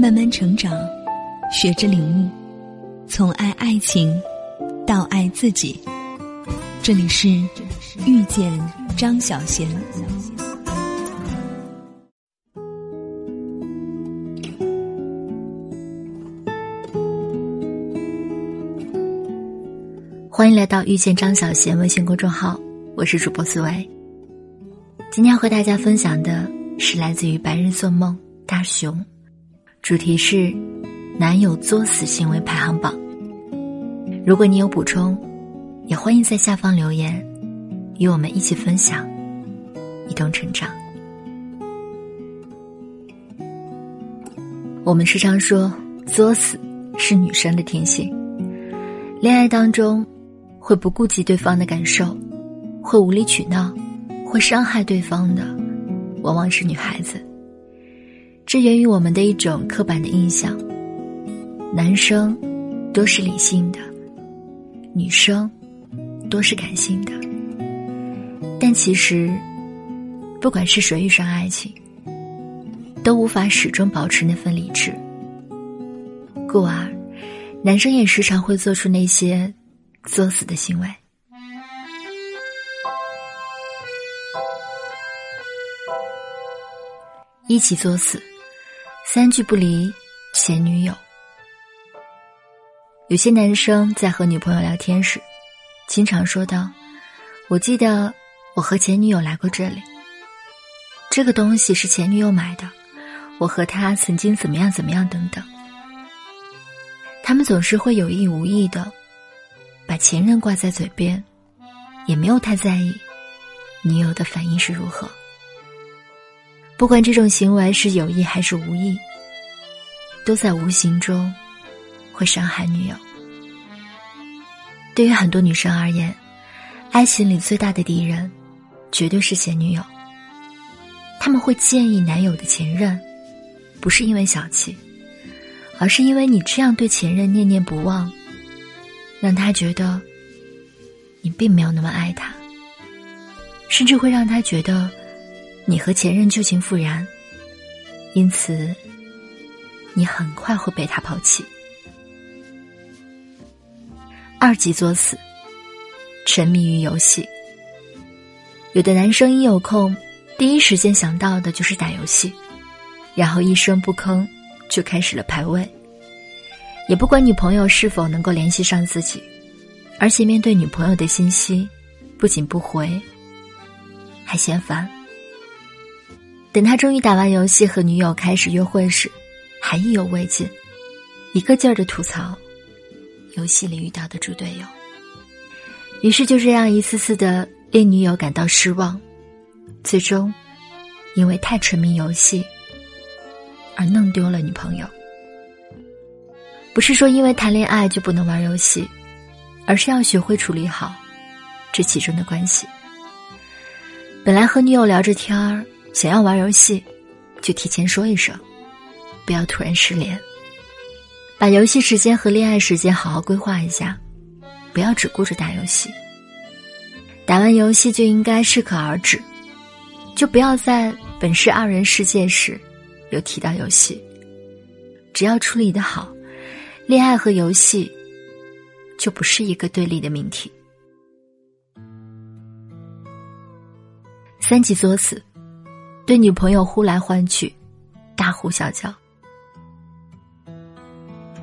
慢慢成长，学着领悟，从爱爱情到爱自己。这里是遇见张小贤。欢迎来到遇见张小贤微信公众号，我是主播思维。今天要和大家分享的是来自于白日做梦大熊，主题是男友作死行为排行榜。如果你有补充，也欢迎在下方留言，与我们一起分享，一同成长。我们时常说，作死是女生的天性，恋爱当中。会不顾及对方的感受，会无理取闹，会伤害对方的，往往是女孩子。这源于我们的一种刻板的印象：男生都是理性的，女生多是感性的。但其实，不管是谁遇上爱情，都无法始终保持那份理智。故而，男生也时常会做出那些。作死的行为。一起作死，三句不离前女友。有些男生在和女朋友聊天时，经常说道：“我记得我和前女友来过这里，这个东西是前女友买的，我和她曾经怎么样怎么样等等。”他们总是会有意无意的。把前任挂在嘴边，也没有太在意女友的反应是如何。不管这种行为是有意还是无意，都在无形中会伤害女友。对于很多女生而言，爱情里最大的敌人，绝对是前女友。他们会建议男友的前任，不是因为小气，而是因为你这样对前任念念不忘。让他觉得你并没有那么爱他，甚至会让他觉得你和前任旧情复燃，因此你很快会被他抛弃。二级作死，沉迷于游戏。有的男生一有空，第一时间想到的就是打游戏，然后一声不吭就开始了排位。也不管女朋友是否能够联系上自己，而且面对女朋友的信息，不仅不回，还嫌烦。等他终于打完游戏和女友开始约会时，还意犹未尽，一个劲儿的吐槽游戏里遇到的猪队友。于是就这样一次次的令女友感到失望，最终因为太沉迷游戏而弄丢了女朋友。不是说因为谈恋爱就不能玩游戏，而是要学会处理好这其中的关系。本来和女友聊着天儿，想要玩游戏，就提前说一声，不要突然失联。把游戏时间和恋爱时间好好规划一下，不要只顾着打游戏。打完游戏就应该适可而止，就不要在本是二人世界时又提到游戏。只要处理的好。恋爱和游戏，就不是一个对立的命题。三级作死，对女朋友呼来唤去，大呼小叫。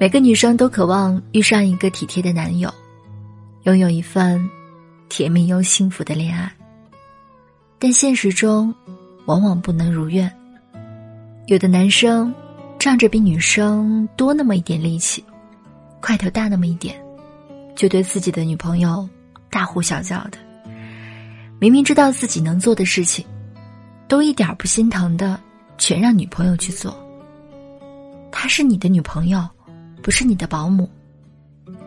每个女生都渴望遇上一个体贴的男友，拥有一份甜蜜又幸福的恋爱。但现实中，往往不能如愿。有的男生。仗着比女生多那么一点力气，块头大那么一点，就对自己的女朋友大呼小叫的。明明知道自己能做的事情，都一点不心疼的，全让女朋友去做。她是你的女朋友，不是你的保姆，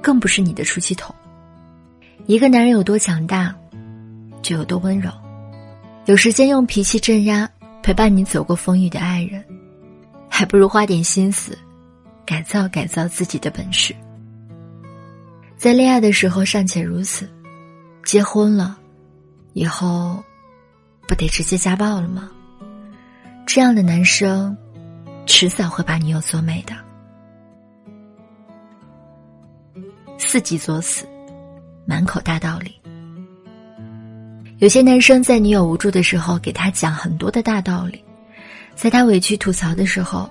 更不是你的出气筒。一个男人有多强大，就有多温柔。有时间用脾气镇压陪伴你走过风雨的爱人。还不如花点心思，改造改造自己的本事。在恋爱的时候尚且如此，结婚了，以后不得直接家暴了吗？这样的男生，迟早会把女友做美的。四级作死，满口大道理。有些男生在女友无助的时候，给他讲很多的大道理；在她委屈吐槽的时候，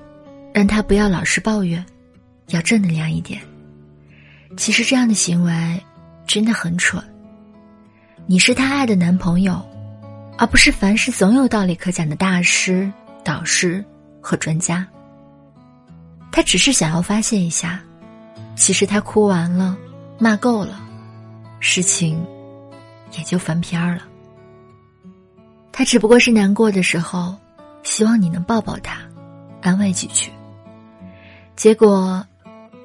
让他不要老是抱怨，要正能量一点。其实这样的行为真的很蠢。你是他爱的男朋友，而不是凡事总有道理可讲的大师、导师和专家。他只是想要发泄一下，其实他哭完了，骂够了，事情也就翻篇儿了。他只不过是难过的时候，希望你能抱抱他，安慰几句。结果，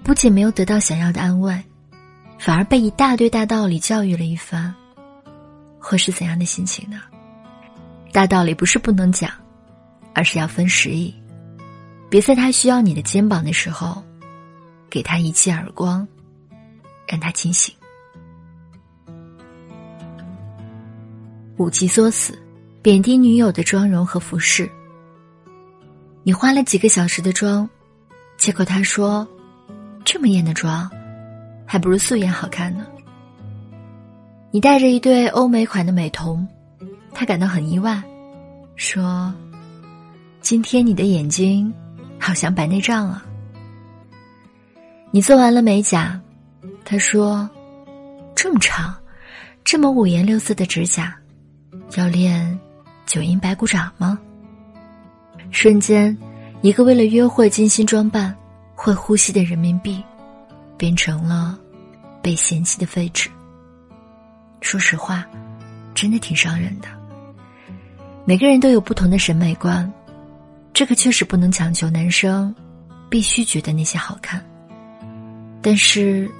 不仅没有得到想要的安慰，反而被一大堆大道理教育了一番。会是怎样的心情呢？大道理不是不能讲，而是要分时宜。别在他需要你的肩膀的时候，给他一记耳光，让他清醒。五级作死，贬低女友的妆容和服饰。你花了几个小时的妆，结果他说：“这么艳的妆，还不如素颜好看呢。”你戴着一对欧美款的美瞳，他感到很意外，说：“今天你的眼睛好像白内障啊。”你做完了美甲，他说：“这么长，这么五颜六色的指甲，要练九阴白骨掌吗？”瞬间，一个为了约会精心装扮、会呼吸的人民币，变成了被嫌弃的废纸。说实话，真的挺伤人的。每个人都有不同的审美观，这个确实不能强求男生必须觉得那些好看。但是，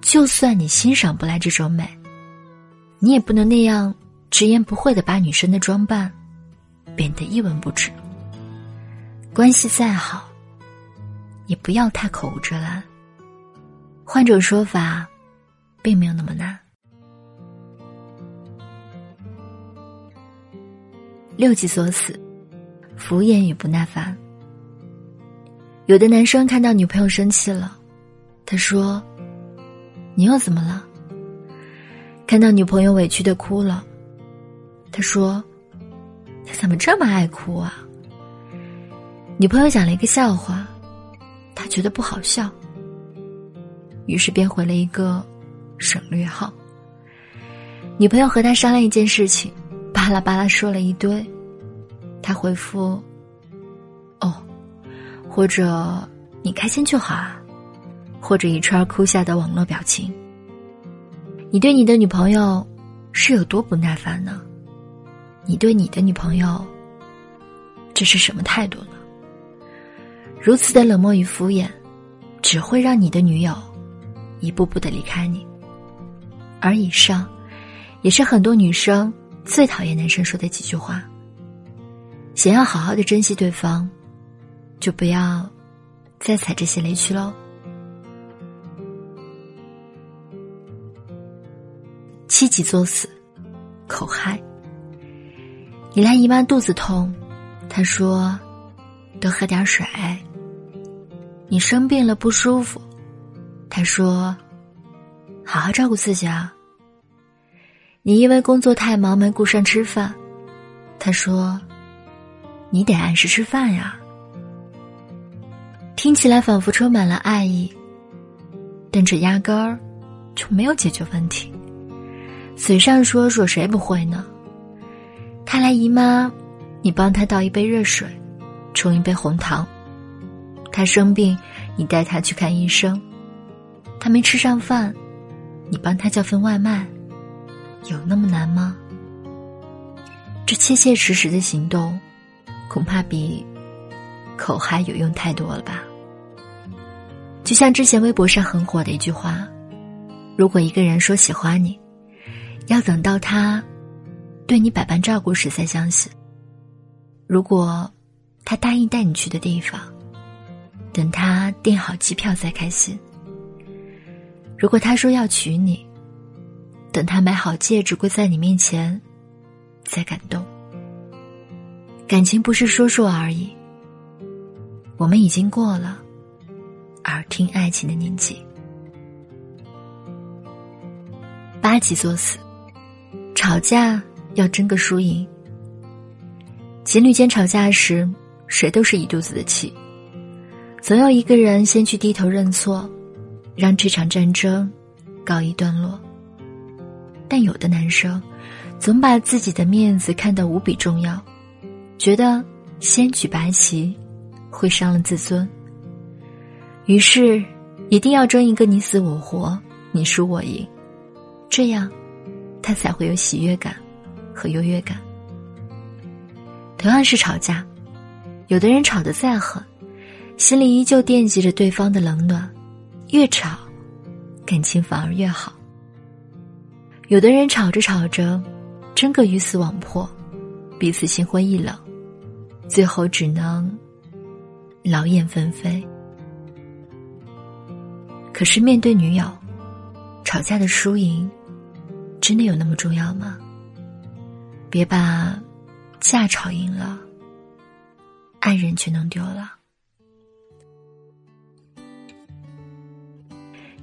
就算你欣赏不来这种美，你也不能那样直言不讳的把女生的装扮贬得一文不值。关系再好，也不要太口无遮拦。换种说法，并没有那么难。六级锁死，敷衍与不耐烦。有的男生看到女朋友生气了，他说：“你又怎么了？”看到女朋友委屈的哭了，他说：“他怎么这么爱哭啊？”女朋友讲了一个笑话，他觉得不好笑，于是便回了一个省略号。女朋友和他商量一件事情。巴拉巴拉说了一堆，他回复：“哦，或者你开心就好啊，或者一串哭笑的网络表情。你对你的女朋友是有多不耐烦呢？你对你的女朋友这是什么态度呢？如此的冷漠与敷衍，只会让你的女友一步步的离开你。而以上，也是很多女生。”最讨厌男生说的几句话。想要好好的珍惜对方，就不要再踩这些雷区喽。七级作死，口嗨。你来姨妈肚子痛，他说多喝点水。你生病了不舒服，他说好好照顾自己啊。你因为工作太忙没顾上吃饭，他说：“你得按时吃饭呀。”听起来仿佛充满了爱意，但这压根儿就没有解决问题。嘴上说说谁不会呢？他来姨妈，你帮他倒一杯热水，冲一杯红糖；他生病，你带他去看医生；他没吃上饭，你帮他叫份外卖。有那么难吗？这切切实实的行动，恐怕比口嗨有用太多了吧？就像之前微博上很火的一句话：“如果一个人说喜欢你，要等到他对你百般照顾时才相信；如果他答应带你去的地方，等他订好机票再开心；如果他说要娶你。”等他买好戒指跪在你面前，再感动。感情不是说说而已，我们已经过了耳听爱情的年纪。八级作死，吵架要争个输赢。情侣间吵架时，谁都是一肚子的气，总有一个人先去低头认错，让这场战争告一段落。但有的男生，总把自己的面子看得无比重要，觉得先举白旗会伤了自尊，于是一定要争一个你死我活，你输我赢，这样他才会有喜悦感和优越感。同样是吵架，有的人吵得再狠，心里依旧惦记着对方的冷暖，越吵，感情反而越好。有的人吵着吵着，争个鱼死网破，彼此心灰意冷，最后只能劳燕分飞。可是面对女友，吵架的输赢，真的有那么重要吗？别把架吵赢了，爱人却弄丢了。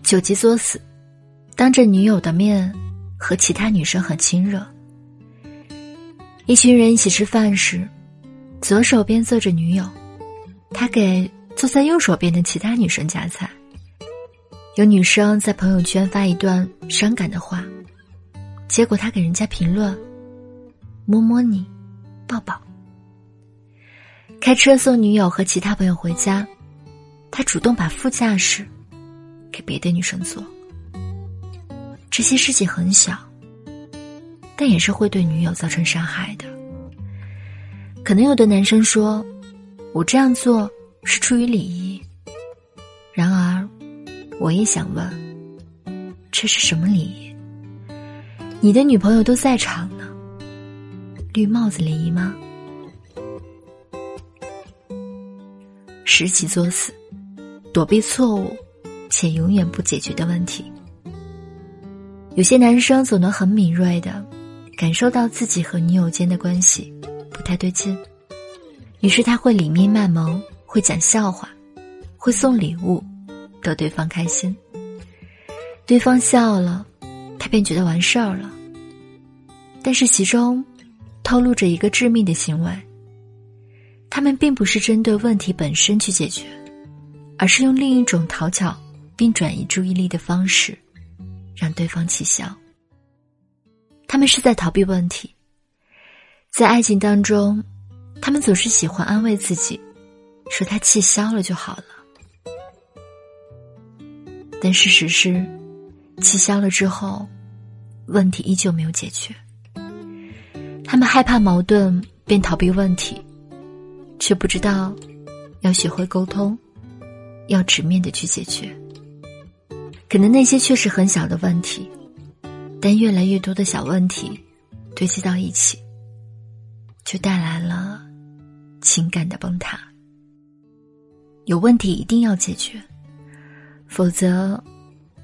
九级作死，当着女友的面。和其他女生很亲热。一群人一起吃饭时，左手边坐着女友，他给坐在右手边的其他女生夹菜。有女生在朋友圈发一段伤感的话，结果他给人家评论：“摸摸你，抱抱。”开车送女友和其他朋友回家，他主动把副驾驶给别的女生坐。这些事情很小，但也是会对女友造成伤害的。可能有的男生说：“我这样做是出于礼仪。”然而，我也想问：这是什么礼仪？你的女朋友都在场呢，绿帽子礼仪吗？十级作死，躲避错误，且永远不解决的问题。有些男生总能很敏锐的感受到自己和女友间的关系不太对劲，于是他会里面卖萌，会讲笑话，会送礼物，逗对方开心。对方笑了，他便觉得完事儿了。但是其中透露着一个致命的行为，他们并不是针对问题本身去解决，而是用另一种讨巧并转移注意力的方式。让对方气消。他们是在逃避问题，在爱情当中，他们总是喜欢安慰自己，说他气消了就好了。但事实是，气消了之后，问题依旧没有解决。他们害怕矛盾，便逃避问题，却不知道要学会沟通，要直面的去解决。可能那些确实很小的问题，但越来越多的小问题堆积到一起，就带来了情感的崩塌。有问题一定要解决，否则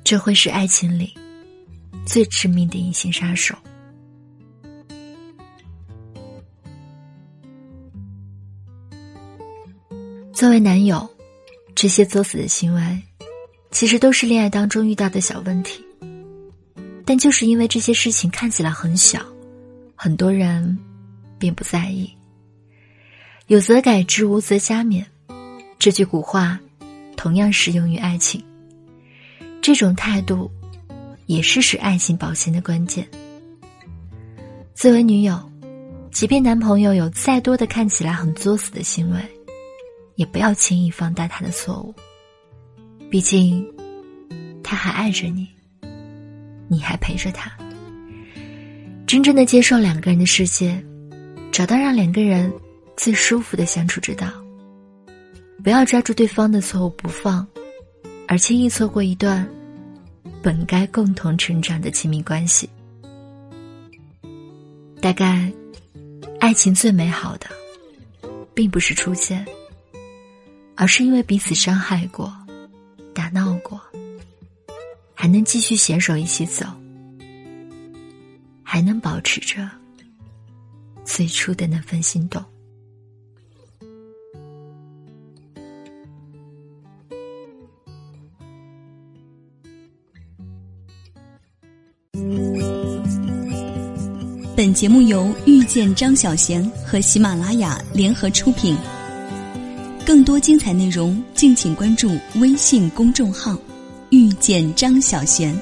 这会是爱情里最致命的隐形杀手。作为男友，这些作死的行为。其实都是恋爱当中遇到的小问题，但就是因为这些事情看起来很小，很多人并不在意。有则改之，无则加勉，这句古话同样适用于爱情。这种态度也是使爱情保鲜的关键。作为女友，即便男朋友有再多的看起来很作死的行为，也不要轻易放大他的错误。毕竟，他还爱着你，你还陪着他。真正的接受两个人的世界，找到让两个人最舒服的相处之道。不要抓住对方的错误不放，而轻易错过一段本该共同成长的亲密关系。大概，爱情最美好的，并不是初见，而是因为彼此伤害过。打闹过还能继续携手一起走还能保持着最初的那份心动。本节目由遇见张小娴和喜马拉雅联合出品。更多精彩内容，敬请关注微信公众号“遇见张小贤”。